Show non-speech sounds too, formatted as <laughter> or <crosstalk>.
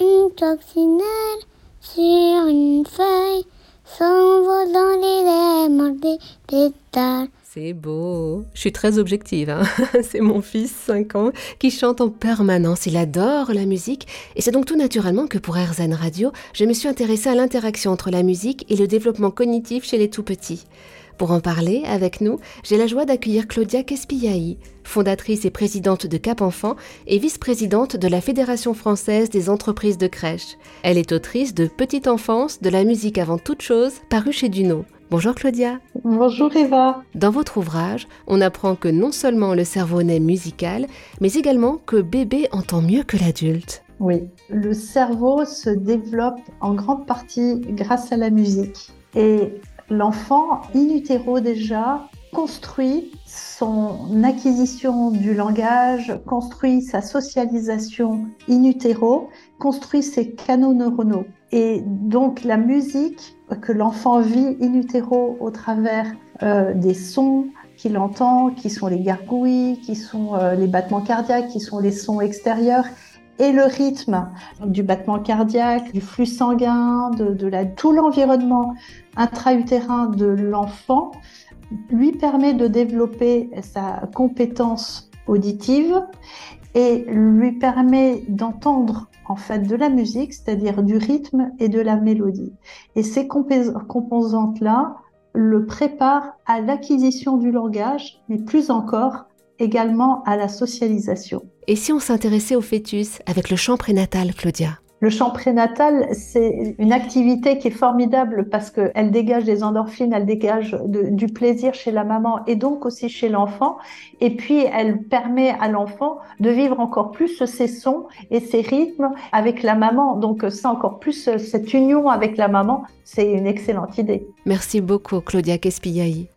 une coccinelle sur une feuille s'envole dans les airs, des pétales. C'est beau. Je suis très objective. Hein. <laughs> c'est mon fils, 5 ans, qui chante en permanence. Il adore la musique. Et c'est donc tout naturellement que pour RZN Radio, je me suis intéressée à l'interaction entre la musique et le développement cognitif chez les tout-petits. Pour en parler avec nous, j'ai la joie d'accueillir Claudia Kespiaï, fondatrice et présidente de Cap Enfant et vice-présidente de la Fédération française des entreprises de crèche. Elle est autrice de Petite enfance, de la musique avant toute chose, paru chez Duno. Bonjour Claudia. Bonjour Eva. Dans votre ouvrage, on apprend que non seulement le cerveau naît musical, mais également que bébé entend mieux que l'adulte. Oui, le cerveau se développe en grande partie grâce à la musique. Et l'enfant, in utero déjà, construit son acquisition du langage, construit sa socialisation in utero, construit ses canaux neuronaux. Et donc la musique que l'enfant vit in utero au travers euh, des sons qu'il entend, qui sont les gargouilles, qui sont euh, les battements cardiaques, qui sont les sons extérieurs, et le rythme du battement cardiaque, du flux sanguin, de, tout l'environnement intra-utérin de l'enfant lui permet de développer sa compétence auditive et lui permet d'entendre en fait de la musique, c'est-à-dire du rythme et de la mélodie. Et ces composantes-là le préparent à l'acquisition du langage, mais plus encore également à la socialisation. Et si on s'intéressait au fœtus avec le chant prénatal, Claudia? Le chant prénatal, c'est une activité qui est formidable parce qu'elle dégage des endorphines, elle dégage du plaisir chez la maman et donc aussi chez l'enfant. Et puis, elle permet à l'enfant de vivre encore plus ses sons et ses rythmes avec la maman. Donc, ça encore plus, cette union avec la maman, c'est une excellente idée. Merci beaucoup, Claudia Kespiaï.